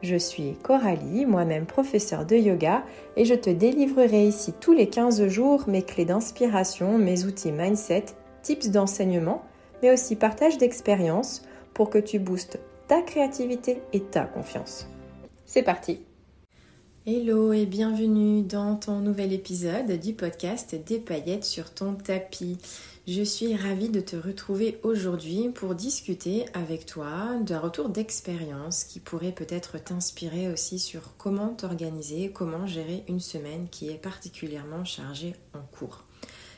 Je suis Coralie, moi-même professeure de yoga, et je te délivrerai ici tous les 15 jours mes clés d'inspiration, mes outils mindset, tips d'enseignement, mais aussi partage d'expériences pour que tu boostes ta créativité et ta confiance. C'est parti Hello et bienvenue dans ton nouvel épisode du podcast Des paillettes sur ton tapis. Je suis ravie de te retrouver aujourd'hui pour discuter avec toi d'un retour d'expérience qui pourrait peut-être t'inspirer aussi sur comment t'organiser, comment gérer une semaine qui est particulièrement chargée en cours.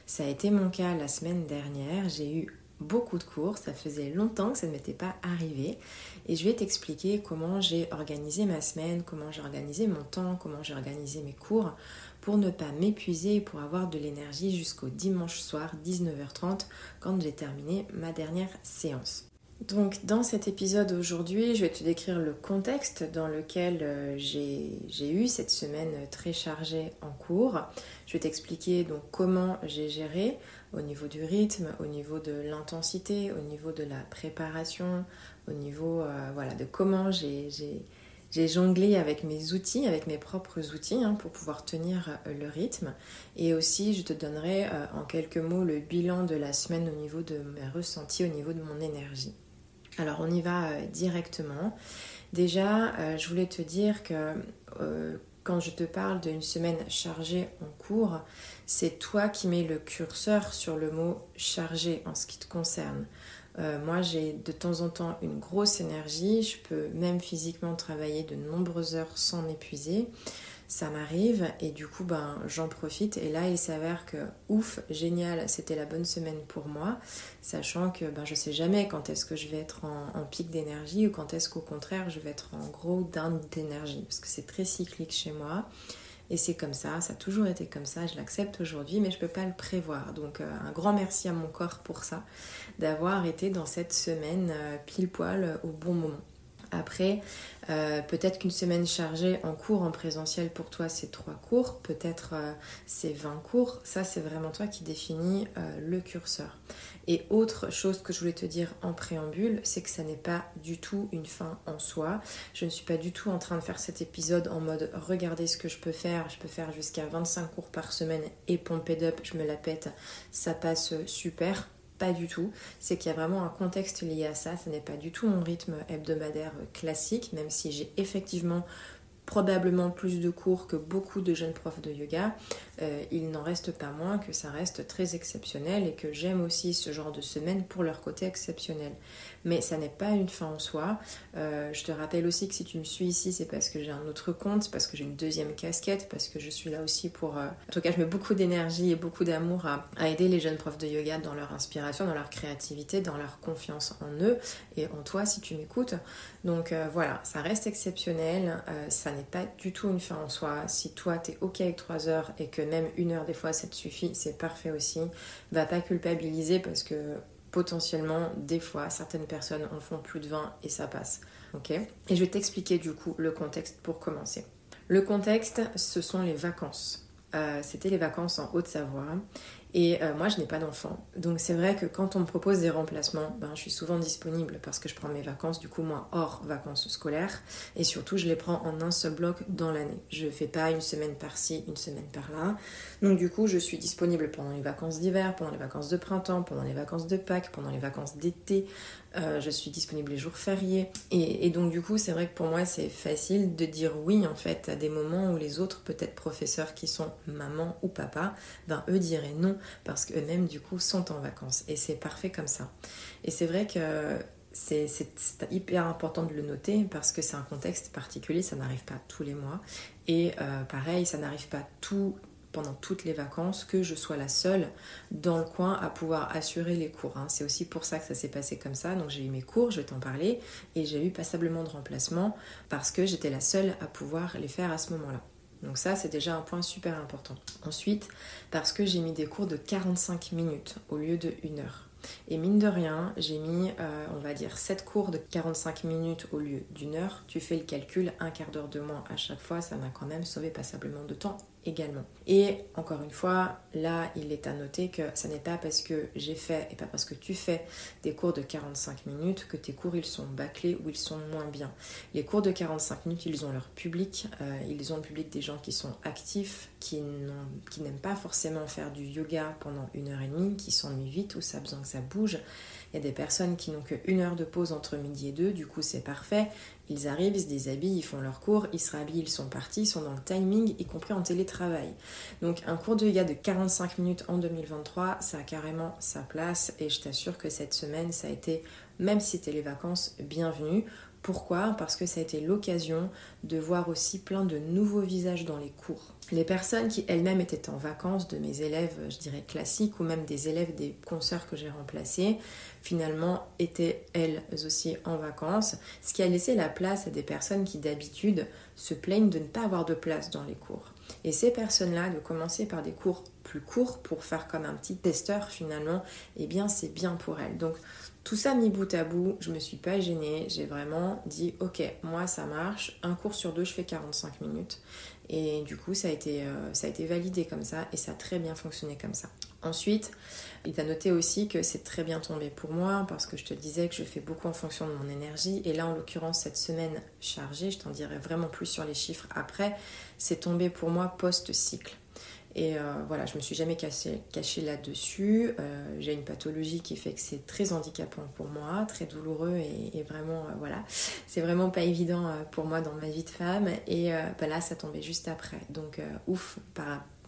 Ça a été mon cas la semaine dernière, j'ai eu beaucoup de cours, ça faisait longtemps que ça ne m'était pas arrivé et je vais t'expliquer comment j'ai organisé ma semaine, comment j'ai organisé mon temps, comment j'ai organisé mes cours pour ne pas m'épuiser et pour avoir de l'énergie jusqu'au dimanche soir 19h30 quand j'ai terminé ma dernière séance. Donc dans cet épisode aujourd'hui, je vais te décrire le contexte dans lequel euh, j'ai eu cette semaine très chargée en cours. Je vais t'expliquer donc comment j'ai géré au niveau du rythme, au niveau de l'intensité, au niveau de la préparation, au niveau euh, voilà, de comment j'ai jonglé avec mes outils, avec mes propres outils hein, pour pouvoir tenir euh, le rythme. Et aussi, je te donnerai en quelques mots le bilan de la semaine au niveau de mes ressentis, au niveau de mon énergie. Alors on y va euh, directement. Déjà, euh, je voulais te dire que euh, quand je te parle d'une semaine chargée en cours, c'est toi qui mets le curseur sur le mot chargé en ce qui te concerne. moi, j'ai de temps en temps une grosse énergie, je peux même physiquement travailler de nombreuses heures sans m'épuiser. Ça m'arrive et du coup ben j'en profite. Et là il s'avère que ouf génial c'était la bonne semaine pour moi sachant que ben je sais jamais quand est-ce que je vais être en, pic d'énergie ou quand est-ce qu'au contraire je vais être en gros down d'énergie parce que c'est très cyclique chez moi et c'est comme ça, ça a toujours été comme ça, je l'accepte aujourd'hui, mais je ne peux pas le prévoir. Donc euh, un grand merci à mon corps pour ça, d'avoir été dans cette semaine euh, pile poil au bon moment. Après, euh, peut-être qu'une semaine chargée en cours en présentiel pour toi c'est trois cours, peut-être euh, c'est 20 cours. Ça c'est vraiment toi qui définis euh, le curseur. Et autre chose que je voulais te dire en préambule, c'est que ça n'est pas du tout une fin en soi. Je ne suis pas du tout en train de faire cet épisode en mode regardez ce que je peux faire. Je peux faire jusqu'à 25 cours par semaine et pomper up, je me la pète, ça passe super pas du tout. C'est qu'il y a vraiment un contexte lié à ça. Ce n'est pas du tout mon rythme hebdomadaire classique, même si j'ai effectivement probablement plus de cours que beaucoup de jeunes profs de yoga, euh, il n'en reste pas moins que ça reste très exceptionnel et que j'aime aussi ce genre de semaine pour leur côté exceptionnel. Mais ça n'est pas une fin en soi. Euh, je te rappelle aussi que si tu me suis ici, c'est parce que j'ai un autre compte, parce que j'ai une deuxième casquette, parce que je suis là aussi pour... Euh, en tout cas, je mets beaucoup d'énergie et beaucoup d'amour à, aider les jeunes profs de yoga dans leur inspiration, dans leur créativité, dans leur confiance en eux et en toi si tu m'écoutes. Donc voilà, ça reste exceptionnel. ça n'est pas du tout une fin en soi. Si toi, tu es OK avec 3 heures et que même une heure des fois ça te suffit, c'est parfait aussi. Va pas culpabiliser parce que potentiellement des fois certaines personnes en font plus de 20 et ça passe. Et je vais t'expliquer du coup le contexte pour commencer. Le contexte, ce sont les vacances. Euh, c'était les vacances en Haute-Savoie et euh, moi, je n'ai pas d'enfant. Donc c'est vrai que quand on me propose des remplacements, ben, je suis souvent disponible parce que je prends mes vacances, du coup, moi, hors vacances scolaires. Et surtout, je les prends en un seul bloc dans l'année. Je ne fais pas une semaine par-ci, une semaine par-là. Donc du coup, je suis disponible pendant les vacances d'hiver, pendant les vacances de printemps, pendant les vacances de Pâques, pendant les vacances d'été. Euh, je suis disponible les jours fériés. Et, donc du coup, c'est vrai que pour moi, c'est facile de dire oui en fait à des moments où les autres, peut-être professeurs qui sont maman ou papa, ben eux diraient non parce qu'eux-mêmes du coup sont en vacances. Et c'est parfait comme ça. Et c'est vrai que c'est hyper important de le noter parce que c'est un contexte particulier, ça n'arrive pas tous les mois. Et euh, pareil, ça n'arrive pas tout, pendant toutes les vacances que je sois la seule dans le coin à pouvoir assurer les cours. Hein. C'est aussi pour ça que ça s'est passé comme ça. Donc j'ai eu mes cours, je vais t'en parler, et j'ai eu passablement de remplacements parce que j'étais la seule à pouvoir les faire à ce moment-là. Donc ça, c'est déjà un point super important. Ensuite, parce que j'ai mis des cours de 45 minutes au lieu de 1 heure. Et mine de rien, j'ai mis, euh, on va dire, 7 cours de 45 minutes au lieu d'une heure. Tu fais le calcul, un quart d'heure de moins à chaque fois, ça m'a quand même sauvé passablement de temps également. Et encore une fois, là, il est à noter que ce n'est pas parce que j'ai fait et pas parce que tu fais des cours de 45 minutes que tes cours ils sont bâclés ou ils sont moins bien. Les cours de 45 minutes, ils ont leur public, euh, ils ont le public des gens qui sont actifs, qui n'aiment pas forcément faire du yoga pendant une heure et demie, qui s'ennuient vite ou ça a besoin que ça bouge. Il y a des personnes qui n'ont qu'une heure de pause entre midi et deux, du coup c'est parfait. Ils arrivent, ils se déshabillent, ils font leur cours, ils se rhabillent, ils sont partis, ils sont dans le timing, y compris en télétravail. Donc un cours de yoga de 45 minutes en 2023, ça a carrément sa place et je t'assure que cette semaine, ça a été, même si c'était les vacances, bienvenue. Pourquoi? Parce que ça a été l'occasion de voir aussi plein de nouveaux visages dans les cours. Les personnes qui elles-mêmes étaient en vacances, de mes élèves, je dirais classiques, ou même des élèves des consoeurs que j'ai remplacés, finalement étaient elles aussi en vacances, ce qui a laissé la place à des personnes qui d'habitude se plaignent de ne pas avoir de place dans les cours. Et ces personnes-là, de commencer par des cours plus courts pour faire comme un petit testeur finalement, eh bien c'est bien pour elles. Donc tout ça mis bout à bout, je me suis pas gênée, j'ai vraiment dit ok, moi ça marche, un cours sur deux je fais 45 minutes et du coup ça a été, euh, ça a été validé comme ça et ça a très bien fonctionné comme ça. Ensuite, il t'a noté aussi que c'est très bien tombé pour moi parce que je te disais que je fais beaucoup en fonction de mon énergie et là en l'occurrence cette semaine chargée, je t'en dirai vraiment plus sur les chiffres après, c'est tombé pour moi post-cycle. Et euh, voilà, je me suis jamais cachée caché là-dessus. Euh, j'ai une pathologie qui fait que c'est très handicapant pour moi, très douloureux et, vraiment, euh, voilà, c'est vraiment pas évident pour moi dans ma vie de femme. Et bah là, ça tombait juste après. Donc, ouf,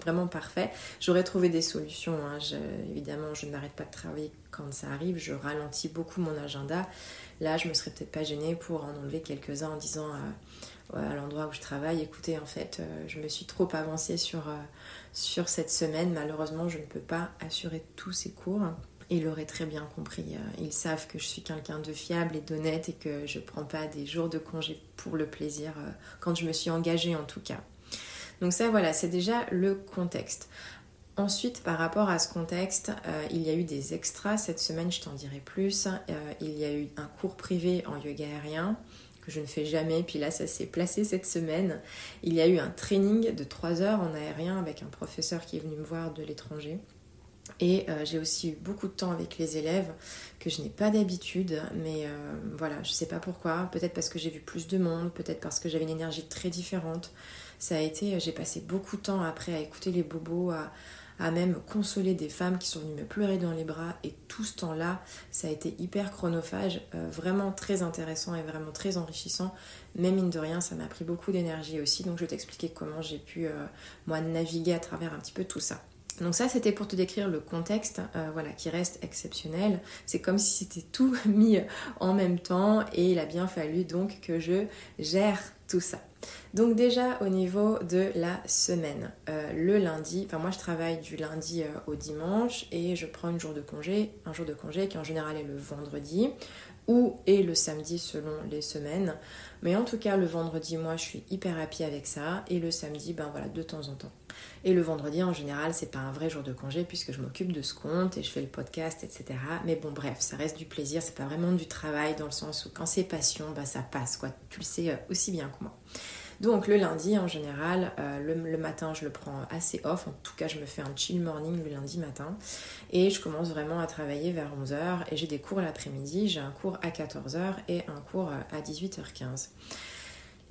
vraiment parfait. J'aurais trouvé des solutions. Hein. évidemment, je n'arrête pas de travailler quand ça arrive. Je ralentis beaucoup mon agenda. Là, je me serais peut-être pas gênée pour en enlever quelques-uns en disant à l'endroit où je travaille, écoutez, en fait, je me suis trop avancée sur sur cette semaine. Malheureusement, je ne peux pas assurer tous ces cours. Ils l'auraient très bien compris. Euh, ils savent que je suis quelqu'un de fiable et d'honnête et que je ne prends pas des jours de congé pour le plaisir, euh, quand je me suis engagée en tout cas. Donc ça, voilà, c'est déjà le contexte. Ensuite, par rapport à ce contexte, euh, il y a eu des extras. Cette semaine, je t'en dirai plus. il y a eu un cours privé en yoga aérien que je ne fais jamais. Puis là, ça s'est placé cette semaine. Il y a eu un training de 3 heures en aérien avec un professeur qui est venu me voir de l'étranger. Et euh, j'ai aussi eu beaucoup de temps avec les élèves que je n'ai pas d'habitude, mais euh, voilà, je ne sais pas pourquoi. Peut-être parce que j'ai vu plus de monde, peut-être parce que j'avais une énergie très différente. Ça a été, j'ai passé beaucoup de temps après à écouter les bobos, à, à même consoler des femmes qui sont venues me pleurer dans les bras. Et tout ce temps-là, ça a été hyper chronophage, euh, vraiment très intéressant et vraiment très enrichissant. Mais mine de rien, ça m'a pris beaucoup d'énergie aussi. Donc je vais t'expliquer comment j'ai pu, euh, moi, naviguer à travers un petit peu tout ça. Donc ça, c'était pour te décrire le contexte, euh, voilà, qui reste exceptionnel. C'est comme si c'était tout mis en même temps et il a bien fallu donc que je gère tout ça. Donc déjà au niveau de la semaine, euh, le lundi, enfin moi je travaille du lundi euh, au dimanche et je prends une jour de congé, un jour de congé qui en général est le vendredi ou est le samedi selon les semaines. Mais en tout cas le vendredi moi je suis hyper happy avec ça et le samedi ben voilà de temps en temps. Et le vendredi en général c'est pas un vrai jour de congé puisque je m'occupe de ce compte et je fais le podcast etc. Mais bon bref ça reste du plaisir, c'est pas vraiment du travail dans le sens où quand c'est passion bah ça passe quoi. Tu le sais euh, aussi bien que moi. Donc le lundi en général, euh, le, matin je le prends assez off, en tout cas je me fais un chill morning le lundi matin et je commence vraiment à travailler vers 11h et j'ai des cours l'après-midi, j'ai un cours à 14h et un cours à 18h15.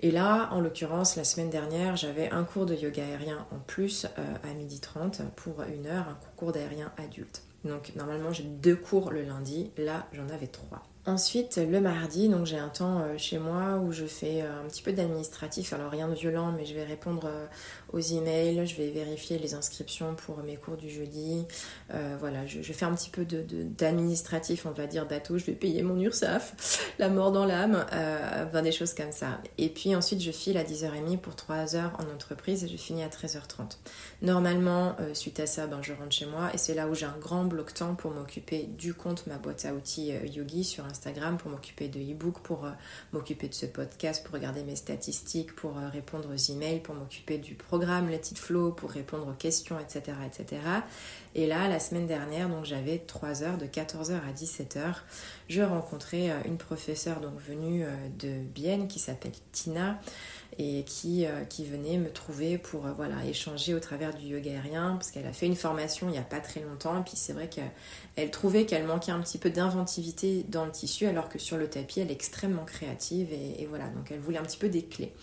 Et là, en l'occurrence, la semaine dernière, j'avais un cours de yoga aérien en plus euh, à 12h30 pour une heure, un cours d'aérien adulte. Donc normalement j'ai deux cours le lundi, là j'en avais trois. Ensuite, le mardi, donc j'ai un temps euh, chez moi où je fais euh, un petit peu d'administratif, alors rien de violent, mais je vais répondre euh, aux emails, je vais vérifier les inscriptions pour mes cours du jeudi. voilà, je, fais un petit peu d'administratif, on va dire bateau, je vais payer mon URSAF, la mort dans l'âme, enfin des choses comme ça. Et puis ensuite, je file à 10h30 pour 3 heures en entreprise et je finis à 13h30. Normalement, suite à ça, ben, je rentre chez moi et c'est là où j'ai un grand bloc temps pour m'occuper du compte ma boîte à outils Yogi sur Instagram, pour m'occuper de e-book, pour euh, m'occuper de ce podcast, pour regarder mes statistiques, pour euh, répondre aux emails, pour m'occuper du programme Let It Flow, pour répondre aux questions, etc. etc. Et là, la semaine dernière, donc j'avais 3 heures, de 14h à 17h, je rencontrais une professeure donc venue de Bienne qui s'appelle Tina et qui, euh, qui venait me trouver pour euh, voilà, échanger au travers du yoga aérien parce qu'elle a fait une formation il n'y a pas très longtemps et puis c'est vrai qu'elle trouvait qu'elle manquait un petit peu d'inventivité dans le tissu alors que sur le tapis elle est extrêmement créative et, voilà donc elle voulait un petit peu des clés.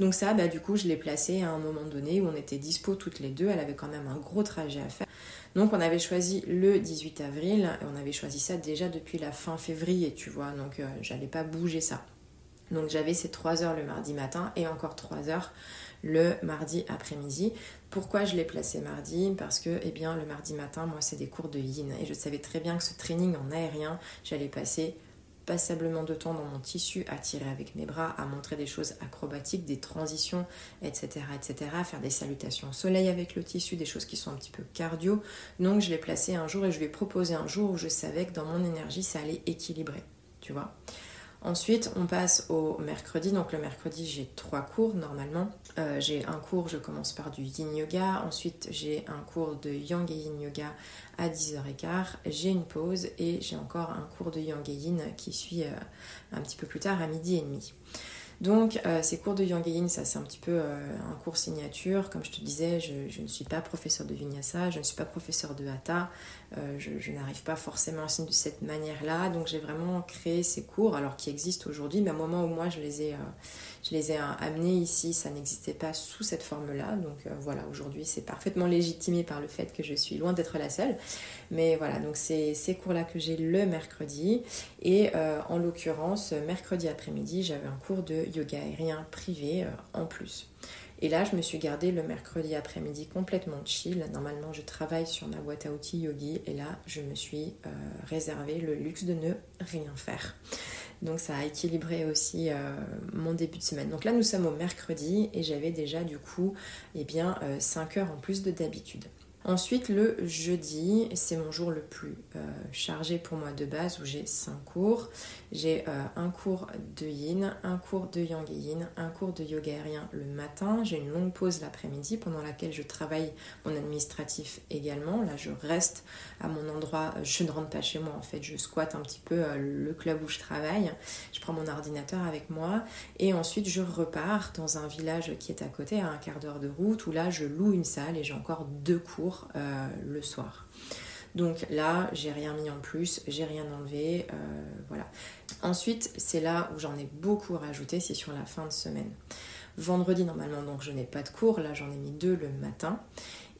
Donc ça bah, du coup je l'ai placée à un moment donné où on était dispo toutes les deux, elle avait quand même un gros trajet à faire. Donc on avait choisi le 18 avril et on avait choisi ça déjà depuis la fin février tu vois donc euh, j'allais pas bouger ça. Donc j'avais ces 3 heures le mardi matin et encore 3 heures le mardi après-midi. Pourquoi je l'ai placé mardi? Parce que eh bien, le mardi matin, moi, c'est des cours de yin. Et je savais très bien que ce training en aérien, j'allais passer passablement de temps dans mon tissu à tirer avec mes bras, à montrer des choses acrobatiques, des transitions, etc., etc., à faire des salutations au soleil avec le tissu, des choses qui sont un petit peu cardio. Donc je l'ai placé un jour et je lui ai proposé un jour où je savais que dans mon énergie, ça allait équilibrer, tu vois? Ensuite, on passe au mercredi. Donc le mercredi, j'ai trois cours normalement. Euh, j'ai un cours, je commence par du yin yoga. Ensuite, j'ai un cours de yang yin yoga à 10h15. J'ai une pause et j'ai encore un cours de yang yin qui suit euh, un petit peu plus tard à midi et demi. Donc euh, ces cours de Yang Yin, ça c'est un petit peu euh, un cours signature. Comme je te disais, je, ne suis pas professeur de Vinyasa, je ne suis pas professeur de Hatha, euh, je, n'arrive pas forcément à enseigner de cette manière-là. Donc j'ai vraiment créé ces cours, alors qui existent aujourd'hui, mais au moment où moi je les ai, je les ai amenés ici, ça n'existait pas sous cette forme-là. Donc voilà, aujourd'hui c'est parfaitement légitimé par le fait que je suis loin d'être la seule. Mais voilà, donc c'est ces cours-là que j'ai le mercredi. Et en l'occurrence, mercredi après-midi, j'avais un cours de yoga aérien privé euh, en plus. Et là, je me suis gardée le mercredi après-midi complètement chill. Normalement, je travaille sur ma boîte à outils Yogi et là, je me suis euh, réservé le luxe de ne rien faire. Donc, ça a équilibré aussi euh, mon début de semaine. Donc là, nous sommes au mercredi et j'avais déjà du coup, eh bien, 5 heures en plus de d'habitude. Ensuite, le jeudi, c'est mon jour le plus euh, chargé pour moi de base où j'ai 5 cours. J'ai euh, un cours de yin, un cours de yang et yin, un cours de yoga aérien le matin. J'ai une longue pause l'après-midi pendant laquelle je travaille mon administratif également. Là, je reste à mon endroit. Je ne rentre pas chez moi en fait. Je squatte un petit peu euh, le club où je travaille. Je prends mon ordinateur avec moi et ensuite je repars dans un village qui est à côté, à un quart d'heure de route où là je loue une salle et j'ai encore deux cours euh, le soir. Donc là, j'ai rien mis en plus, j'ai rien enlevé, euh, voilà. Ensuite, c'est là où j'en ai beaucoup rajouté, c'est sur la fin de semaine. Vendredi, normalement, donc je n'ai pas de cours, là j'en ai mis deux le matin.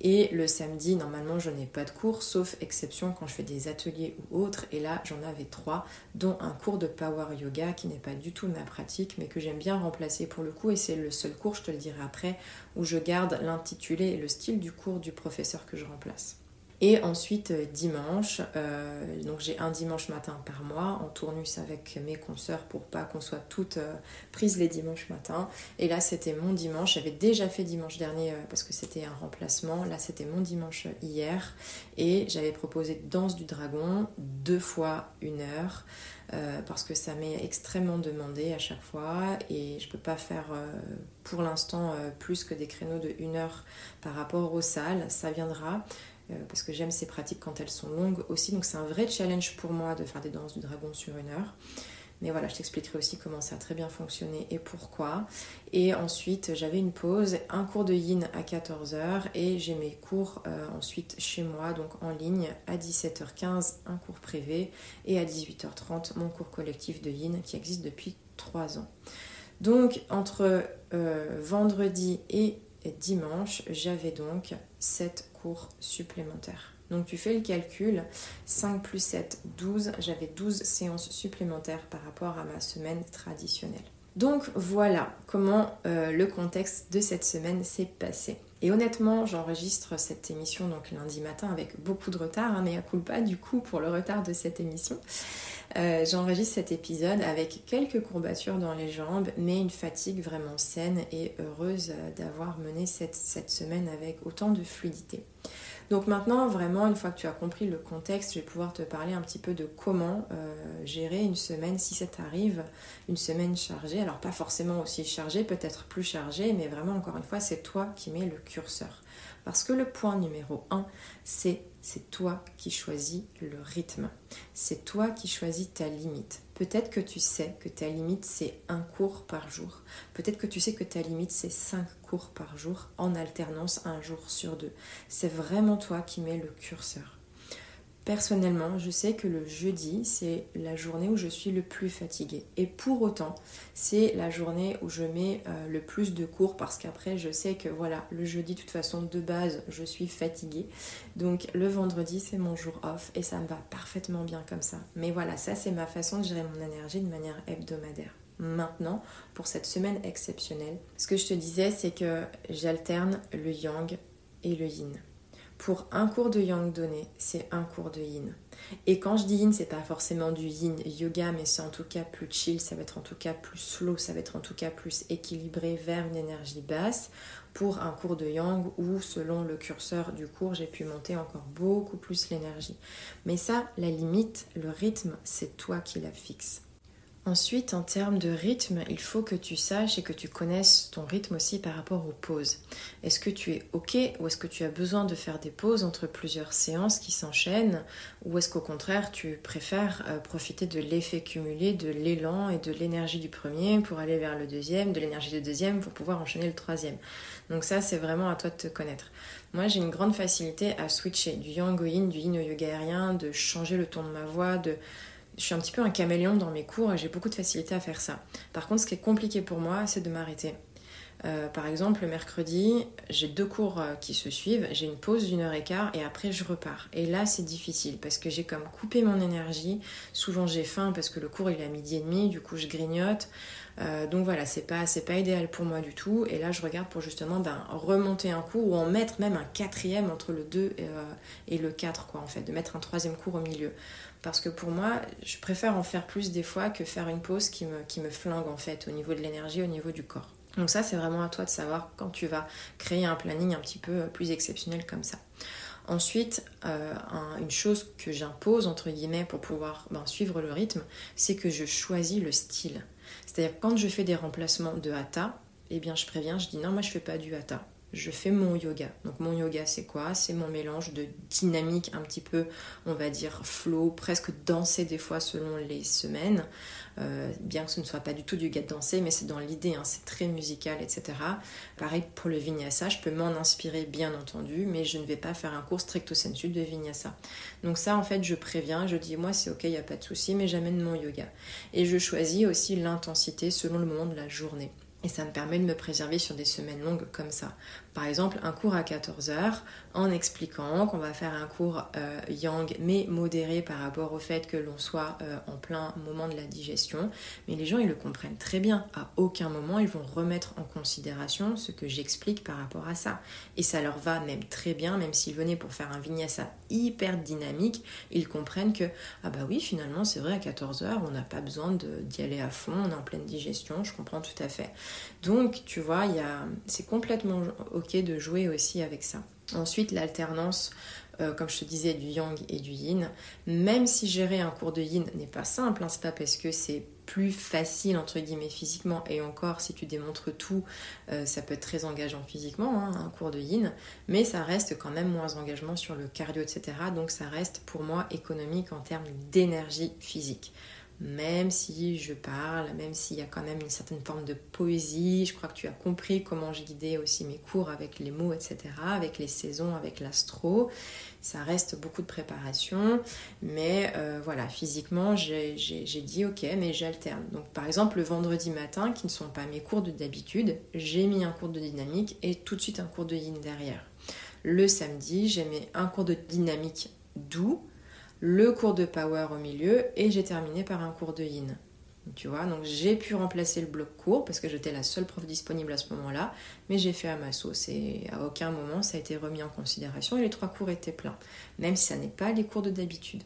Et le samedi, normalement, je n'ai pas de cours, sauf exception quand je fais des ateliers ou autres. Et là, j'en avais trois, dont un cours de power yoga qui n'est pas du tout ma pratique, mais que j'aime bien remplacer pour le coup. Et c'est le seul cours, je te le dirai après, où je garde l'intitulé et le style du cours du professeur que je remplace. Et ensuite, euh, dimanche, euh, donc j'ai un dimanche matin par mois en tournus avec mes consoeurs pour pas qu'on soit toutes euh, prises les dimanches matins. Et là, c'était mon dimanche. J'avais déjà fait dimanche dernier parce que c'était un remplacement. Là, c'était mon dimanche hier. Et j'avais proposé danse du dragon deux fois une heure. parce que ça m'est extrêmement demandé à chaque fois et je peux pas faire pour l'instant plus que des créneaux de une heure par rapport aux salles. Ça viendra. Euh, parce que j'aime ces pratiques quand elles sont longues aussi. Donc c'est un vrai challenge pour moi de faire des danses du dragon sur une heure. Mais voilà, je t'expliquerai aussi comment ça a très bien fonctionné et pourquoi. Et ensuite, j'avais une pause, un cours de yin à 14h et j'ai mes cours euh, ensuite chez moi, donc en ligne, à 17h15, un cours privé et à 18h30, mon cours collectif de yin qui existe depuis 3 ans. Donc, entre euh, vendredi et dimanche, j'avais donc 7 supplémentaires. Donc tu fais le calcul, 5 plus 7, 12, j'avais 12 séances supplémentaires par rapport à ma semaine traditionnelle. Donc voilà comment euh, le contexte de cette semaine s'est passé. Et honnêtement, j'enregistre cette émission donc lundi matin avec beaucoup de retard, hein, mais à pas du coup pour le retard de cette émission. Euh, j'enregistre cet épisode avec quelques courbatures dans les jambes, mais une fatigue vraiment saine et heureuse d'avoir mené cette, semaine avec autant de fluidité. Donc maintenant, vraiment, une fois que tu as compris le contexte, je vais pouvoir te parler un petit peu de comment euh, gérer une semaine si ça t'arrive, une semaine chargée. Alors pas forcément aussi chargée, peut-être plus chargée, mais vraiment, encore une fois, c'est toi qui mets le curseur. Parce que le point numéro 1, c'est c'est toi qui choisis le rythme. C'est toi qui choisis ta limite. Peut-être que tu sais que ta limite c'est un cours par jour. Peut-être que tu sais que ta limite c'est cinq cours par jour en alternance un jour sur deux. C'est vraiment toi qui mets le curseur. Personnellement, je sais que le jeudi, c'est la journée où je suis le plus fatiguée. Et pour autant, c'est la journée où je mets euh, le plus de cours parce qu'après, je sais que voilà, le jeudi, de toute façon, de base, je suis fatiguée. Donc le vendredi, c'est mon jour off et ça me va parfaitement bien comme ça. Mais voilà, ça, c'est ma façon de gérer mon énergie de manière hebdomadaire. Maintenant, pour cette semaine exceptionnelle, ce que je te disais, c'est que j'alterne le yang et le yin. Pour un cours de yang donné, c'est un cours de yin. Et quand je dis yin, c'est pas forcément du yin yoga, mais c'est en tout cas plus chill, ça va être en tout cas plus slow, ça va être en tout cas plus équilibré vers une énergie basse. Pour un cours de yang où, selon le curseur du cours, j'ai pu monter encore beaucoup plus l'énergie. Mais ça, la limite, le rythme, c'est toi qui la fixes. Ensuite, en termes de rythme, il faut que tu saches et que tu connaisses ton rythme aussi par rapport aux pauses. Est-ce que tu es OK ou est-ce que tu as besoin de faire des pauses entre plusieurs séances qui s'enchaînent ou est-ce qu'au contraire tu préfères euh, profiter de l'effet cumulé, de l'élan et de l'énergie du premier pour aller vers le deuxième, de l'énergie du deuxième pour pouvoir enchaîner le troisième? Donc ça, c'est vraiment à toi de te connaître. Moi, j'ai une grande facilité à switcher du yang au yin, du yin au yoga aérien, de changer le ton de ma voix, de je suis un petit peu un caméléon dans mes cours et j'ai beaucoup de facilité à faire ça. Par contre, ce qui est compliqué pour moi, c'est de m'arrêter. Euh, par exemple, le mercredi, j'ai deux cours euh, qui se suivent, j'ai une pause d'une heure et quart et après je repars. Et là, c'est difficile parce que j'ai comme coupé mon énergie. Souvent, j'ai faim parce que le cours il est à midi et demi, du coup, je grignote. Euh, donc voilà, c'est pas, pas idéal pour moi du tout. Et là, je regarde pour justement ben, remonter un cours ou en mettre même un quatrième entre le 2 et, le 4, quoi, en fait, de mettre un troisième cours au milieu. Parce que pour moi, je préfère en faire plus des fois que faire une pause qui me, qui flingue en fait au niveau de l'énergie, au niveau du corps. Donc ça, c'est vraiment à toi de savoir quand tu vas créer un planning un petit peu plus exceptionnel comme ça. Ensuite, euh, une chose que j'impose, entre guillemets, pour pouvoir ben, suivre le rythme, c'est que je choisis le style. C'est-à-dire quand je fais des remplacements de hatha, eh bien je préviens, je dis non, moi je fais pas du hatha je fais mon yoga. Donc mon yoga c'est quoi? C'est mon mélange de dynamique un petit peu, on va dire flow, presque danser des fois selon les semaines. Euh, bien que ce ne soit pas du tout du yoga de danser, mais c'est dans l'idée, hein, c'est très musical, etc. Pareil pour le vinyasa, je peux m'en inspirer bien entendu, mais je ne vais pas faire un cours stricto sensu de vinyasa. Donc ça en fait je préviens, je dis moi c'est ok, il n'y a pas de souci, mais j'amène mon yoga. Et je choisis aussi l'intensité selon le moment de la journée. Et ça me permet de me préserver sur des semaines longues comme ça. Par exemple, un cours à 14 heures en expliquant qu'on va faire un cours euh, yang mais modéré par rapport au fait que l'on soit euh, en plein moment de la digestion. Mais les gens, ils le comprennent très bien. À aucun moment, ils vont remettre en considération ce que j'explique par rapport à ça. Et ça leur va même très bien, même s'ils venaient pour faire un vinyasa hyper dynamique, ils comprennent que, ah bah oui, finalement, c'est vrai, à 14 heures, on n'a pas besoin d'y aller à fond, on est en pleine digestion, je comprends tout à fait. Donc, tu vois, c'est complètement de jouer aussi avec ça. Ensuite, l'alternance, euh, comme je te disais, du yang et du yin. Même si gérer un cours de yin n'est pas simple, hein, c'est pas parce que c'est plus facile entre guillemets physiquement et encore si tu démontres tout euh, ça peut être très engageant physiquement hein, un cours de yin mais ça reste quand même moins engagement sur le cardio etc donc ça reste pour moi économique en termes d'énergie physique même si je parle, même s'il y a quand même une certaine forme de poésie. Je crois que tu as compris comment j'ai guidé aussi mes cours avec les mots, etc., avec les saisons, avec l'astro. Ça reste beaucoup de préparation, mais euh, voilà, physiquement, j'ai dit ok, mais j'alterne. Donc par exemple, le vendredi matin, qui ne sont pas mes cours d'habitude, j'ai mis un cours de dynamique et tout de suite un cours de yin derrière. Le samedi, j'ai mis un cours de dynamique doux le cours de power au milieu et j'ai terminé par un cours de yin. Tu vois, donc j'ai pu remplacer le bloc court parce que j'étais la seule prof disponible à ce moment-là, mais j'ai fait à ma sauce et à aucun moment ça a été remis en considération et les trois cours étaient pleins, même si ça n'est pas les cours de d'habitude.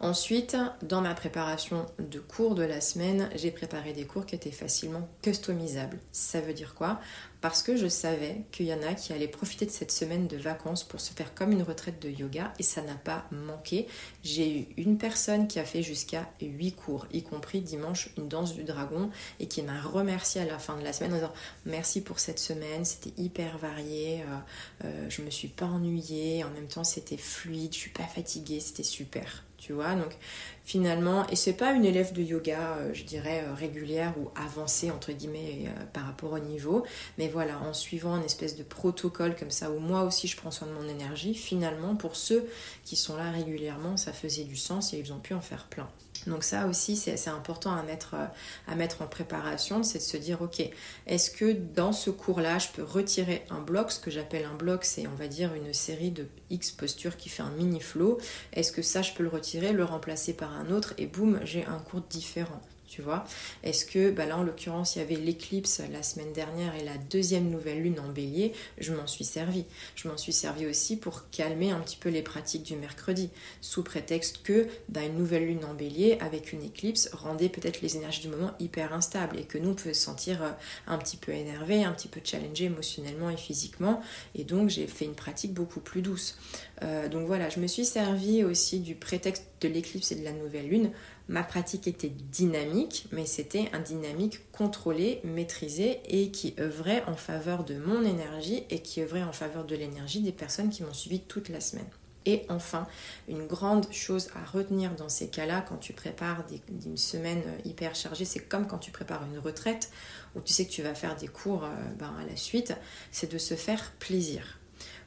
Ensuite, dans ma préparation de cours de la semaine, j'ai préparé des cours qui étaient facilement customisables. Ça veut dire quoi? Parce que je savais qu'il y en a qui allaient profiter de cette semaine de vacances pour se faire comme une retraite de yoga et ça n'a pas manqué. J'ai eu une personne qui a fait jusqu'à 8 cours, y compris dimanche une danse du dragon et qui m'a remercié à la fin de la semaine en disant merci pour cette semaine, c'était hyper varié, euh, euh, je me suis pas ennuyée, en même temps c'était fluide, je suis pas fatiguée, c'était super tu vois. Donc finalement, et c'est pas une élève de yoga, euh, je dirais, euh, régulière ou avancée, entre guillemets, euh, par rapport au niveau, mais voilà, en suivant une espèce de protocole comme ça, où moi aussi je prends soin de mon énergie, finalement, pour ceux qui sont là régulièrement, ça faisait du sens et ils ont pu en faire plein. Donc ça aussi, c'est assez important à mettre, euh, à mettre en préparation, c'est de se dire, ok, est-ce que dans ce cours-là, je peux retirer un bloc? Ce que j'appelle un bloc, c'est on va dire une série de X postures qui fait un mini flow. Est-ce que ça, je peux le retirer, le remplacer par un autre? Et boum, j'ai un cours différent tu vois Est-ce que, bah là en l'occurrence, il y avait l'éclipse la semaine dernière et la deuxième nouvelle lune en bélier, je m'en suis servi. Je m'en suis servi aussi pour calmer un petit peu les pratiques du mercredi, sous prétexte que bah, une nouvelle lune en bélier avec une éclipse rendait peut-être les énergies du moment hyper instables et que nous on peut se sentir euh, un petit peu énervé, un petit peu challengé émotionnellement et physiquement. Et donc j'ai fait une pratique beaucoup plus douce. Euh, donc voilà, je me suis servi aussi du prétexte de l'éclipse et de la nouvelle lune Ma pratique était dynamique, mais c'était un dynamique contrôlé, maîtrisé et qui œuvrait en faveur de mon énergie et qui œuvrait en faveur de l'énergie des personnes qui m'ont suivi toute la semaine. Et enfin, une grande chose à retenir dans ces cas-là, quand tu prépares une semaine hyper chargée, c'est comme quand tu prépares une retraite, où tu sais que tu vas faire des cours euh, ben, à la suite, c'est de se faire plaisir.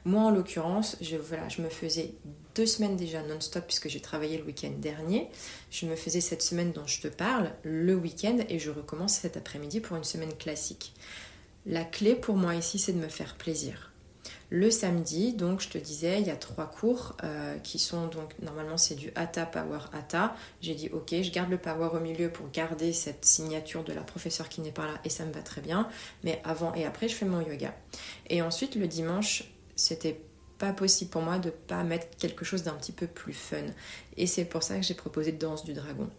Moi, en l'occurrence, je, me faisais deux semaines déjà non-stop puisque j'ai travaillé le week-end dernier. Je me faisais cette semaine dont je te parle le week-end et je recommence cet après-midi pour une semaine classique. La clé pour moi ici, c'est de me faire plaisir. Le samedi, donc je te disais, il y a trois cours euh, qui sont donc normalement c'est du Hatha Power Hatha. J'ai dit ok, je garde le Power au milieu pour garder cette signature de la professeure qui n'est pas là et ça me va très bien. Mais avant et après, je fais mon yoga. Et ensuite le dimanche, c'était pas possible pour moi de pas mettre quelque chose d'un petit peu plus fun. Et c'est pour ça que j'ai proposé Danse du Dragon.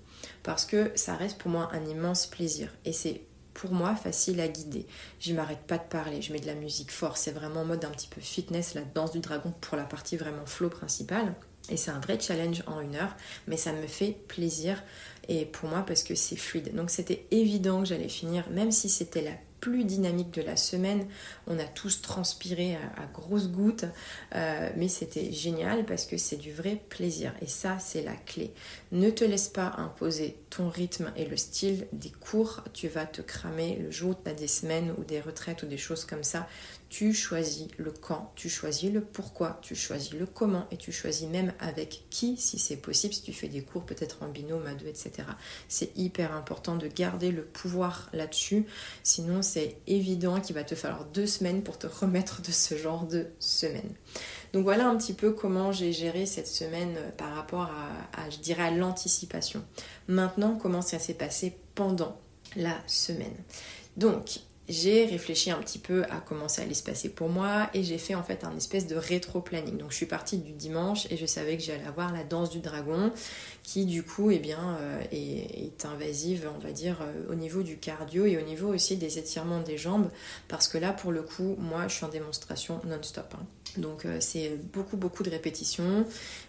Parce que ça reste pour moi un immense plaisir. Et c'est pour moi facile à guider. Je m'arrête pas de parler, je mets de la musique fort. C'est vraiment en mode un petit peu fitness, la danse du dragon pour la partie vraiment flow principale. Et c'est un vrai challenge en une heure, mais ça me fait plaisir. Et pour moi, parce que c'est fluide. Donc c'était évident que j'allais finir, même si c'était la plus dynamique de la semaine. On a tous transpiré à, grosses gouttes, euh, mais c'était génial parce que c'est du vrai plaisir. Et ça, c'est la clé. Ne te laisse pas imposer ton rythme et le style des cours. Tu vas te cramer le jour tu as des semaines ou des retraites ou des choses comme ça. Tu choisis le quand, tu choisis le pourquoi, tu choisis le comment et tu choisis même avec qui, si c'est possible, si tu fais des cours peut-être en binôme, à deux, etc. C'est hyper important de garder le pouvoir là-dessus. Sinon, c'est évident qu'il va te falloir deux semaines pour te remettre de ce genre de semaine. Donc voilà un petit peu comment j'ai géré cette semaine euh, par rapport à, je dirais, à l'anticipation. Maintenant, comment ça s'est passé pendant la semaine? Donc, j'ai réfléchi un petit peu à comment ça allait se passer pour moi et j'ai fait en fait un espèce de rétro-planning. Donc je suis partie du dimanche et je savais que j'allais avoir la danse du dragon qui du coup eh bien, euh, est, invasive on va dire euh, au niveau du cardio et au niveau aussi des étirements des jambes parce que là pour le coup moi je suis en démonstration non-stop. Hein. Donc euh, c'est beaucoup beaucoup de répétitions,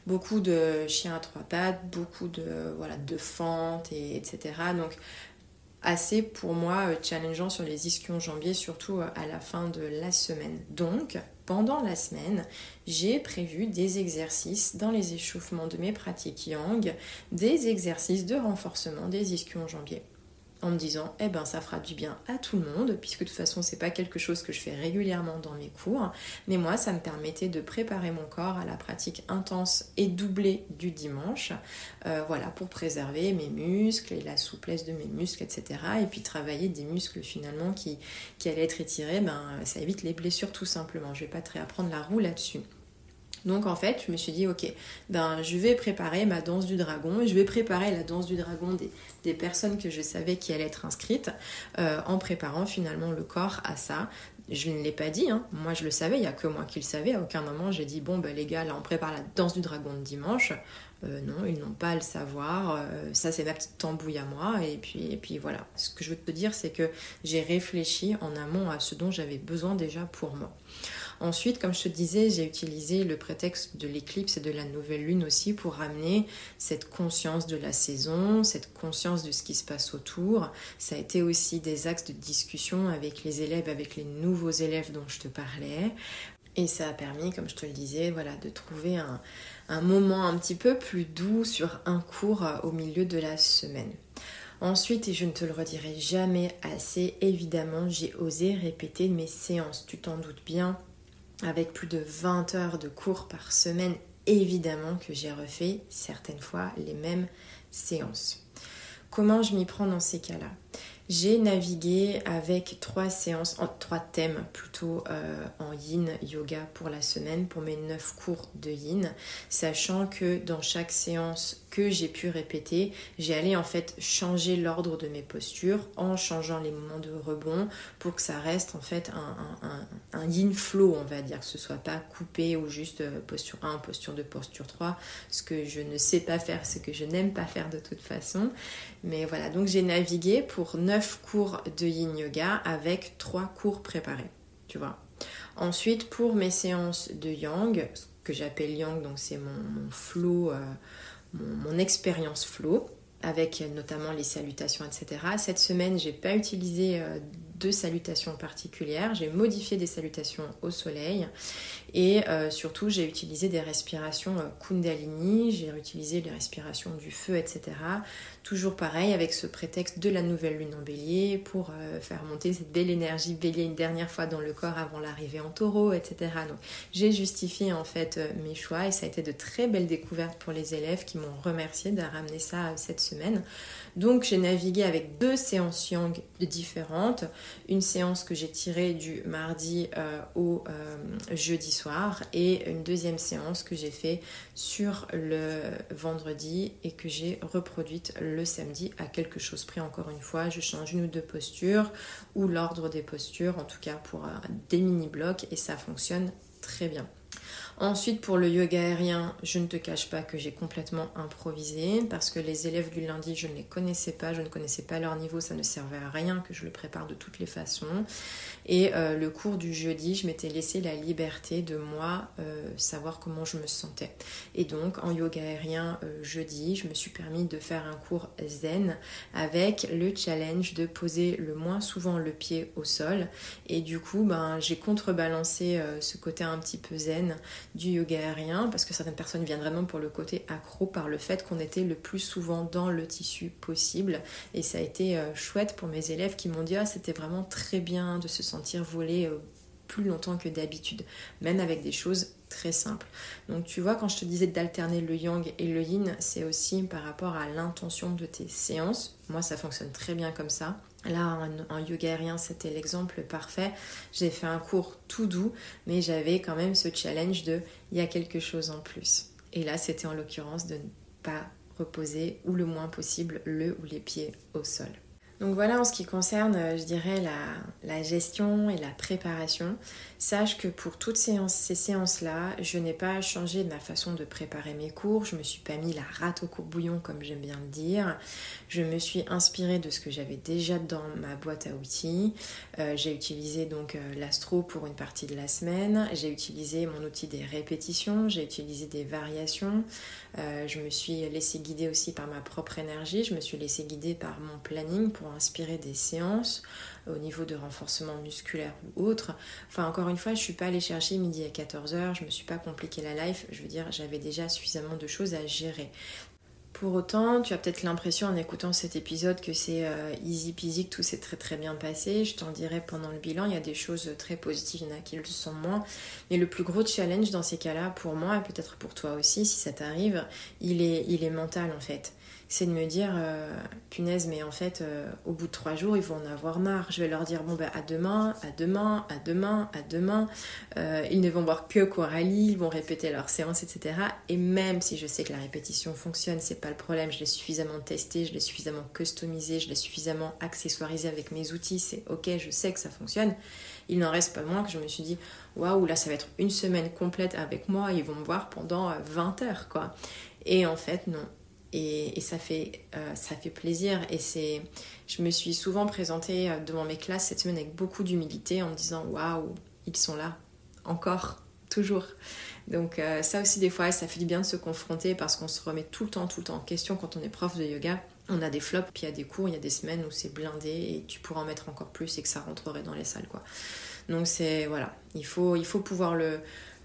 beaucoup de chiens à trois pattes, beaucoup de voilà de fentes et etc. Donc assez pour moi euh, challengeant sur les ischions jambiers, surtout euh, à la fin de la semaine. Donc, pendant la semaine, j'ai prévu des exercices dans les échauffements de mes pratiques yang, des exercices de renforcement des ischions jambiers en me disant eh ben ça fera du bien à tout le monde puisque de toute façon c'est pas quelque chose que je fais régulièrement dans mes cours. Mais moi ça me permettait de préparer mon corps à la pratique intense et doublée du dimanche euh, voilà pour préserver mes muscles et la souplesse de mes muscles etc et puis travailler des muscles finalement qui, qui allaient être étirés ben ça évite les blessures tout simplement. Je vais pas te réapprendre la roue là-dessus donc en fait, je me suis dit, ok, ben, je vais préparer ma danse du dragon, je vais préparer la danse du dragon des, personnes que je savais qui allaient être inscrites, euh, en préparant finalement le corps à ça. Je ne l'ai pas dit, hein. moi je le savais, il n'y a que moi qui le savais. À aucun moment j'ai dit, bon ben les gars, là on prépare la danse du dragon de dimanche. Euh, non, ils n'ont pas à le savoir. Euh, ça, c'est ma petite tambouille à moi. Et puis, et puis voilà. Ce que je veux te dire, c'est que j'ai réfléchi en amont à ce dont j'avais besoin déjà pour moi. Ensuite, comme je te disais, j'ai utilisé le prétexte de l'éclipse et de la nouvelle lune aussi pour ramener cette conscience de la saison, cette conscience de ce qui se passe autour. Ça a été aussi des axes de discussion avec les élèves, avec les nouveaux élèves dont je te parlais. Et ça a permis, comme je te le disais, voilà, de trouver un, un moment un petit peu plus doux sur un cours euh, au milieu de la semaine. Ensuite, et je ne te le redirai jamais assez, évidemment, j'ai osé répéter mes séances. Tu t'en doutes bien, avec plus de 20 heures de cours par semaine, évidemment que j'ai refait certaines fois les mêmes séances. Comment je m'y prends dans ces cas-là? J'ai navigué avec trois séances, trois thèmes plutôt euh, en yin yoga pour la semaine, pour mes neuf cours de yin, sachant que dans chaque séance que j'ai pu répéter, j'ai allé en fait changer l'ordre de mes postures en changeant les moments de rebond pour que ça reste en fait un, yin flow, on va dire, que ce soit pas coupé ou juste euh, posture 1, posture 2, posture 3, ce que je ne sais pas faire, ce que je n'aime pas faire de toute façon. Mais voilà, donc j'ai navigué pour 9 cours de yin yoga avec 3 cours préparés, tu vois. Ensuite, pour mes séances de yang, ce que j'appelle yang, donc c'est mon, flow, euh, mon, expérience flow, avec notamment les salutations, etc. Cette semaine, j'ai pas utilisé euh, de salutations particulières, j'ai modifié des salutations au soleil et euh, surtout j'ai utilisé des respirations euh, Kundalini, j'ai utilisé les respirations du feu, etc. Toujours pareil avec ce prétexte de la nouvelle lune en bélier pour euh, faire monter cette belle énergie bélier une dernière fois dans le corps avant l'arrivée en taureau, etc. Donc j'ai justifié en fait mes choix et ça a été de très belles découvertes pour les élèves qui m'ont remercié de ramener ça cette semaine. Donc j'ai navigué avec deux séances yang différentes, une séance que j'ai tirée du mardi euh, au euh, jeudi soir et une deuxième séance que j'ai fait sur le vendredi et que j'ai reproduite le samedi à quelque chose près encore une fois. Je change une ou deux postures ou l'ordre des postures en tout cas pour euh, des mini blocs et ça fonctionne très bien. Ensuite, pour le yoga aérien, je ne te cache pas que j'ai complètement improvisé parce que les élèves du lundi, je ne les connaissais pas, je ne connaissais pas leur niveau, ça ne servait à rien que je le prépare de toutes les façons. Et euh, le cours du jeudi, je m'étais laissé la liberté de moi euh, savoir comment je me sentais. Et donc, en yoga aérien euh, jeudi, je me suis permis de faire un cours zen avec le challenge de poser le moins souvent le pied au sol. Et du coup, ben, j'ai contrebalancé ce côté un petit peu zen du yoga aérien parce que certaines personnes viennent vraiment pour le côté accro par le fait qu'on était le plus souvent dans le tissu possible. Et ça a été euh, chouette pour mes élèves qui m'ont dit ah c'était vraiment très bien de se sentir voler euh, plus longtemps que d'habitude même avec des choses très simples. Donc tu vois quand je te disais d'alterner le yang et le yin c'est aussi par rapport à l'intention de tes séances. Moi ça fonctionne très bien comme ça Là, en, yoga c'était l'exemple parfait. J'ai fait un cours tout doux, mais j'avais quand même ce challenge de il y a quelque chose en plus. Et là, c'était en l'occurrence de ne pas reposer ou le moins possible le ou les pieds au sol. Donc voilà en ce qui concerne, euh, je dirais, la, gestion et la préparation. Sache que pour toutes ces, ces séances-là, je n'ai pas changé de ma façon de préparer mes cours. Je ne me suis pas mis la rate au courbouillon, comme j'aime bien le dire. Je me suis inspirée de ce que j'avais déjà dans ma boîte à outils. Euh, j'ai utilisé donc euh, l'astro pour une partie de la semaine. J'ai utilisé mon outil des répétitions. J'ai utilisé des variations. je me suis laissé guider aussi par ma propre énergie. Je me suis laissé guider par mon planning pour inspirer des séances au niveau de renforcement musculaire ou autre. Enfin, encore une fois, je suis pas allée chercher midi à 14h, je me suis pas compliqué la life, je veux dire, j'avais déjà suffisamment de choses à gérer. Pour autant, tu as peut-être l'impression en écoutant cet épisode que c'est euh, easy peasy, que tout s'est très très bien passé. Je t'en dirai pendant le bilan, il y a des choses très positives, il y en a qui le sont moins. Mais le plus gros challenge dans ces cas-là, pour moi, et peut-être pour toi aussi, si ça t'arrive, il est, il est mental en fait c'est de me dire, euh, punaise, mais en fait, euh, au bout de trois jours, ils vont en avoir marre. Je vais leur dire, bon, ben, à demain, à demain, à demain, à demain. Euh, ils ne vont voir que Coralie, ils vont répéter leur séance, etc. Et même si je sais que la répétition fonctionne, c'est pas le problème, je l'ai suffisamment testé, je l'ai suffisamment customisé, je l'ai suffisamment accessoirisé avec mes outils, c'est ok, je sais que ça fonctionne il n'en reste pas moins que je me suis dit, waouh, là, ça va être une semaine complète avec moi, ils vont me voir pendant 20 heures, quoi. Et en fait, non. Et, ça, fait, ça fait plaisir. Et c'est, je me suis souvent présentée devant mes classes cette semaine avec beaucoup d'humilité en me disant, waouh, ils sont là, encore, toujours. Donc euh, ça aussi des fois, ça fait du bien de se confronter parce qu'on se remet tout le temps, tout le temps en question quand on est prof de yoga. On a des flops, puis il y a des cours, il y a des semaines où c'est blindé et tu pourras en mettre encore plus et que ça rentrerait dans les salles. quoi. Donc c'est voilà, il faut, il faut pouvoir le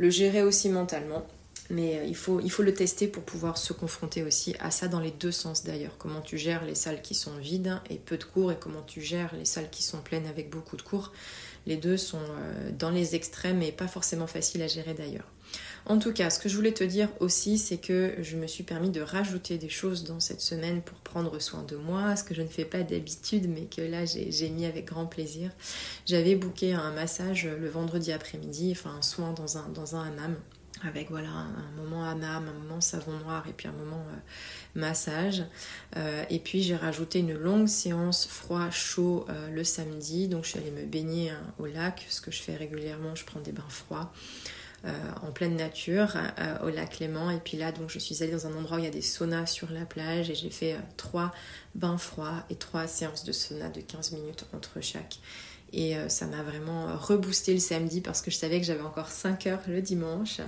gérer aussi mentalement. Mais euh, il faut, il faut le tester pour pouvoir se confronter aussi à ça dans les deux sens d'ailleurs. Comment tu gères les salles qui sont vides et peu de cours et comment tu gères les salles qui sont pleines avec beaucoup de cours. Les deux sont euh, dans les extrêmes et pas forcément faciles à gérer d'ailleurs. En tout cas, ce que je voulais te dire aussi, c'est que je me suis permis de rajouter des choses dans cette semaine pour prendre soin de moi, ce que je ne fais pas d'habitude, mais que là j'ai mis avec grand plaisir. J'avais booké un massage le vendredi après-midi, enfin un soin dans un, dans un hammam avec voilà un moment hammam, un moment savon noir et puis un moment euh, massage. Euh, et puis j'ai rajouté une longue séance froid-chaud euh, le samedi. Donc je suis allée me baigner hein, au lac, ce que je fais régulièrement, je prends des bains froids. En pleine nature au lac Clément. Et puis là, donc, je suis allée dans un endroit où il y a des saunas sur la plage et j'ai fait trois bains froids et trois séances de sauna de 15 minutes entre chaque. Et ça m'a vraiment reboosté le samedi parce que je savais que j'avais encore 5 heures le dimanche.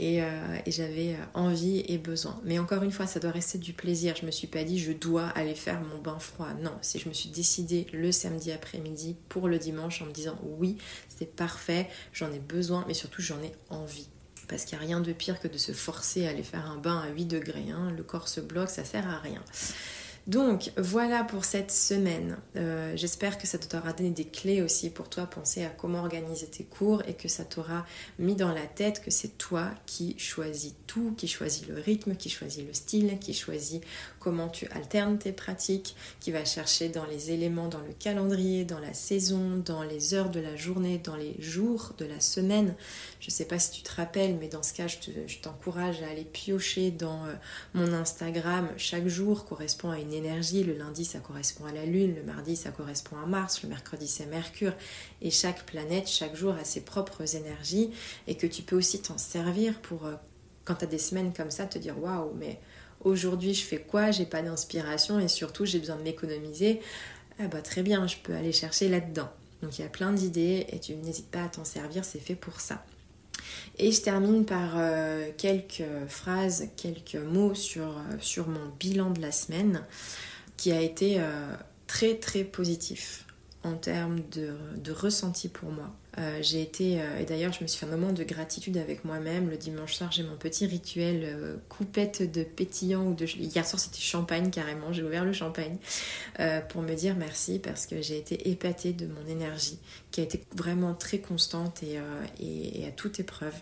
Euh, et, j'avais euh, envie et besoin. Mais encore une fois, ça doit rester du plaisir. Je me suis pas dit je dois aller faire mon bain froid. Non, c'est je me suis décidé le samedi après-midi pour le dimanche en me disant oui, c'est parfait, j'en ai besoin, mais surtout j'en ai envie. Parce qu'il n'y a rien de pire que de se forcer à aller faire un bain à 8 degrés. Hein. Le corps se bloque, ça sert à rien. Donc voilà pour cette semaine. Euh, j'espère que ça t'aura donné des clés aussi pour toi, penser à comment organiser tes cours et que ça t'aura mis dans la tête que c'est toi qui choisis tout, qui choisis le rythme, qui choisis le style, qui choisis comment tu alternes tes pratiques, qui va chercher dans les éléments, dans le calendrier, dans la saison, dans les heures de la journée, dans les jours de la semaine. Je ne sais pas si tu te rappelles, mais dans ce cas, je t'encourage à aller piocher dans euh, mon Instagram. Chaque jour correspond à une énergie. Le lundi, ça correspond à la Lune. Le mardi, ça correspond à Mars. Le mercredi, c'est Mercure. Et chaque planète, chaque jour a ses propres énergies. Et que tu peux aussi t'en servir pour, euh, quand tu as des semaines comme ça, te dire waouh, mais aujourd'hui je fais quoi, j'ai pas d'inspiration et surtout j'ai besoin de m'économiser, ah bah très bien, je peux aller chercher là-dedans. Donc il y a plein d'idées et tu n'hésites pas à t'en servir, c'est fait pour ça. Et je termine par euh, quelques phrases, quelques mots sur, euh, sur mon bilan de la semaine qui a été euh, très très positif en termes de ressenti pour moi. Euh, j'ai été, euh, et d'ailleurs je me suis fait un moment de gratitude avec moi-même. Le dimanche soir j'ai mon petit rituel euh, coupette de pétillant ou de... Hier soir c'était champagne carrément, j'ai ouvert le champagne pour me dire merci parce que j'ai été épatée de mon énergie qui a été vraiment très constante et, et, à toute épreuve.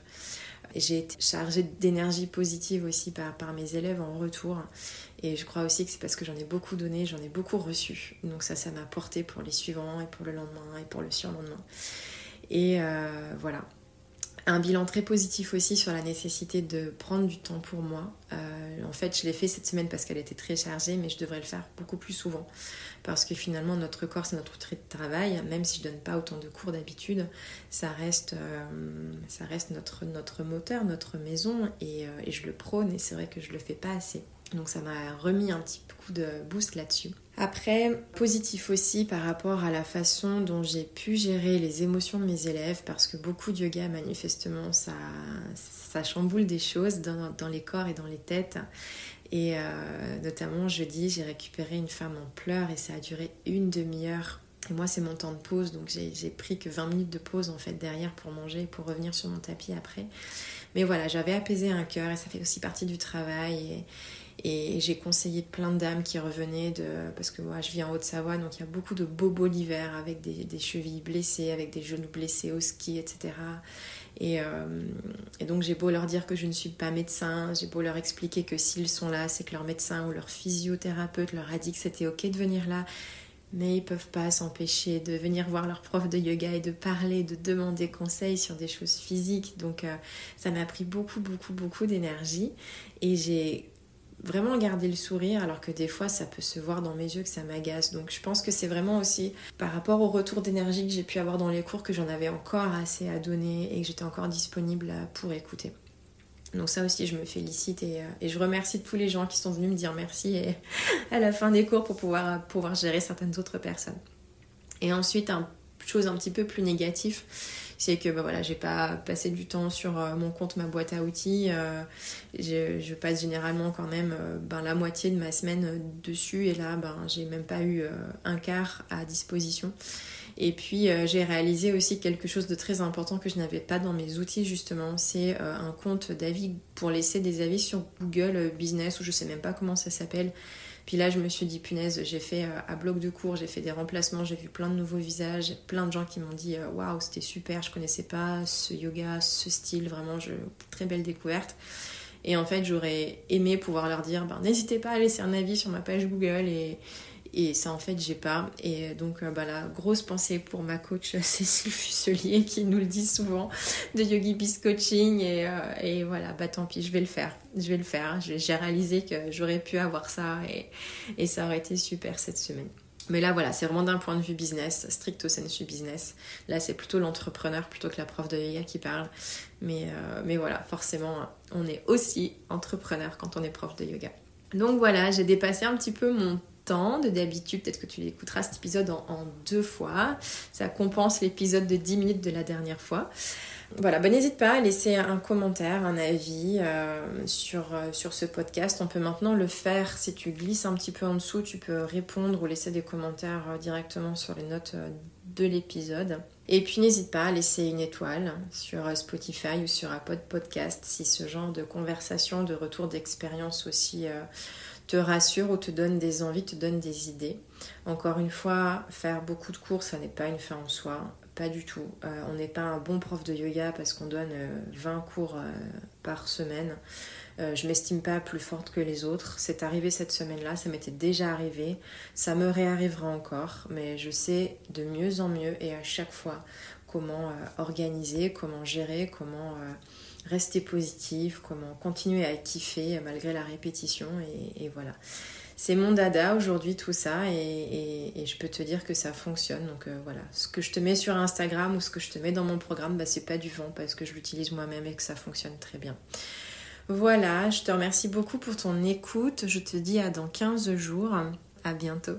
J'ai été chargée d'énergie positive aussi par, par mes élèves en retour. Et je crois aussi que c'est parce que j'en ai beaucoup donné, j'en ai beaucoup reçu. Donc ça, ça m'a porté pour les suivants et pour le lendemain et pour le surlendemain. Et euh, voilà. Un bilan très positif aussi sur la nécessité de prendre du temps pour moi. Euh, en fait, je l'ai fait cette semaine parce qu'elle était très chargée, mais je devrais le faire beaucoup plus souvent. Parce que finalement, notre corps, c'est notre de travail. Même si je donne pas autant de cours d'habitude, ça reste, euh, notre, moteur, notre maison. Et, et je le prône, et c'est vrai que je le fais pas assez. Donc ça m'a remis un petit coup de boost là-dessus. Après, positif aussi par rapport à la façon dont j'ai pu gérer les émotions de mes élèves, parce que beaucoup de yoga, manifestement, ça, ça chamboule des choses dans, les corps et dans les têtes. Et euh, notamment, jeudi, j'ai récupéré une femme en pleurs et ça a duré une demi-heure. Et moi, c'est mon temps de pause, donc j'ai pris que 20 minutes de pause en fait derrière pour manger et pour revenir sur mon tapis après. Mais voilà, j'avais apaisé un cœur et ça fait aussi partie du travail. Et j'ai conseillé plein de dames qui revenaient de. Parce que moi, je vis en Haute-Savoie, donc il y a beaucoup de bobos l'hiver avec des, chevilles blessées, avec des genoux blessés au ski, etc. Et, euh, et donc j'ai beau leur dire que je ne suis pas médecin, j'ai beau leur expliquer que s'ils sont là, c'est que leur médecin ou leur physiothérapeute leur a dit que c'était ok de venir là, mais ils peuvent pas s'empêcher de venir voir leur prof de yoga et de parler, de demander conseil sur des choses physiques. Donc euh, ça m'a pris beaucoup, beaucoup, beaucoup d'énergie et j'ai vraiment garder le sourire alors que des fois ça peut se voir dans mes yeux que ça m'agace. Donc je pense que c'est vraiment aussi par rapport au retour d'énergie que j'ai pu avoir dans les cours que j'en avais encore assez à donner et que j'étais encore disponible pour écouter. Donc ça aussi je me félicite et, euh, et, je remercie tous les gens qui sont venus me dire merci et à la fin des cours pour pouvoir, pouvoir gérer certaines autres personnes. Et ensuite, une chose un petit peu plus négative, c'est que bah voilà, j'ai pas passé du temps sur euh, mon compte, ma boîte à outils. Euh, je, passe généralement quand même euh, ben, la moitié de ma semaine dessus et là, ben, j'ai même pas eu un quart à disposition. Et puis j'ai réalisé aussi quelque chose de très important que je n'avais pas dans mes outils justement, c'est un compte d'avis pour laisser des avis sur Google Business ou je sais même pas comment ça s'appelle. Puis là, je me suis dit, punaise, j'ai fait euh, à bloc de cours, j'ai fait des remplacements, j'ai vu plein de nouveaux visages, plein de gens qui m'ont dit, euh, waouh, c'était super, je connaissais pas ce yoga, ce style, vraiment, très belle découverte. Et en fait, j'aurais aimé pouvoir leur dire, ben, n'hésitez pas à laisser un avis sur ma page Google et, et ça, en fait, j'ai pas. Et donc, euh, bah, la grosse pensée pour ma coach Cécile Fusselier qui nous le dit souvent de Yogi Peace Coaching. Et, euh, et, voilà, bah tant pis, je vais le faire. Je vais le faire. J'ai réalisé que j'aurais pu avoir ça et, ça aurait été super cette semaine. Mais là, voilà, c'est vraiment d'un point de vue business, stricto sensu business. Là, c'est plutôt l'entrepreneur plutôt que la prof de yoga qui parle. Mais, euh, mais voilà, forcément, on est aussi entrepreneur quand on est prof de yoga. Donc voilà, j'ai dépassé un petit peu mon de d'habitude. Peut-être que tu l'écouteras cet épisode en, deux fois. Ça compense l'épisode de 10 minutes de la dernière fois. Voilà, bah, n'hésite pas à laisser un commentaire, un avis euh, sur, euh, sur ce podcast. On peut maintenant le faire si tu glisses un petit peu en dessous, tu peux répondre ou laisser des commentaires euh, directement sur les notes de l'épisode. Et puis n'hésite pas à laisser une étoile sur Spotify ou sur Apple Podcast si ce genre de conversation, de retour d'expérience aussi te rassure ou te donne des envies, te donne des idées. Encore une fois, faire beaucoup de cours, ça n'est pas une fin en soi, pas du tout. Euh, on n'est pas un bon prof de yoga parce qu'on donne 20 euh, cours euh, par semaine. je m'estime pas plus forte que les autres. C'est arrivé cette semaine-là, ça m'était déjà arrivé. Ça me réarrivera encore, mais je sais de mieux en mieux et à chaque fois comment organiser, comment gérer, comment rester positif, comment continuer à kiffer malgré la répétition. Et, voilà. C'est mon dada aujourd'hui tout ça et, je peux te dire que ça fonctionne. Donc euh, voilà, ce que je te mets sur Instagram ou ce que je te mets dans mon programme, bah, c'est pas du vent parce que je l'utilise moi-même et que ça fonctionne très bien. Voilà, je te remercie beaucoup pour ton écoute. Je te dis à dans 15 jours. À bientôt.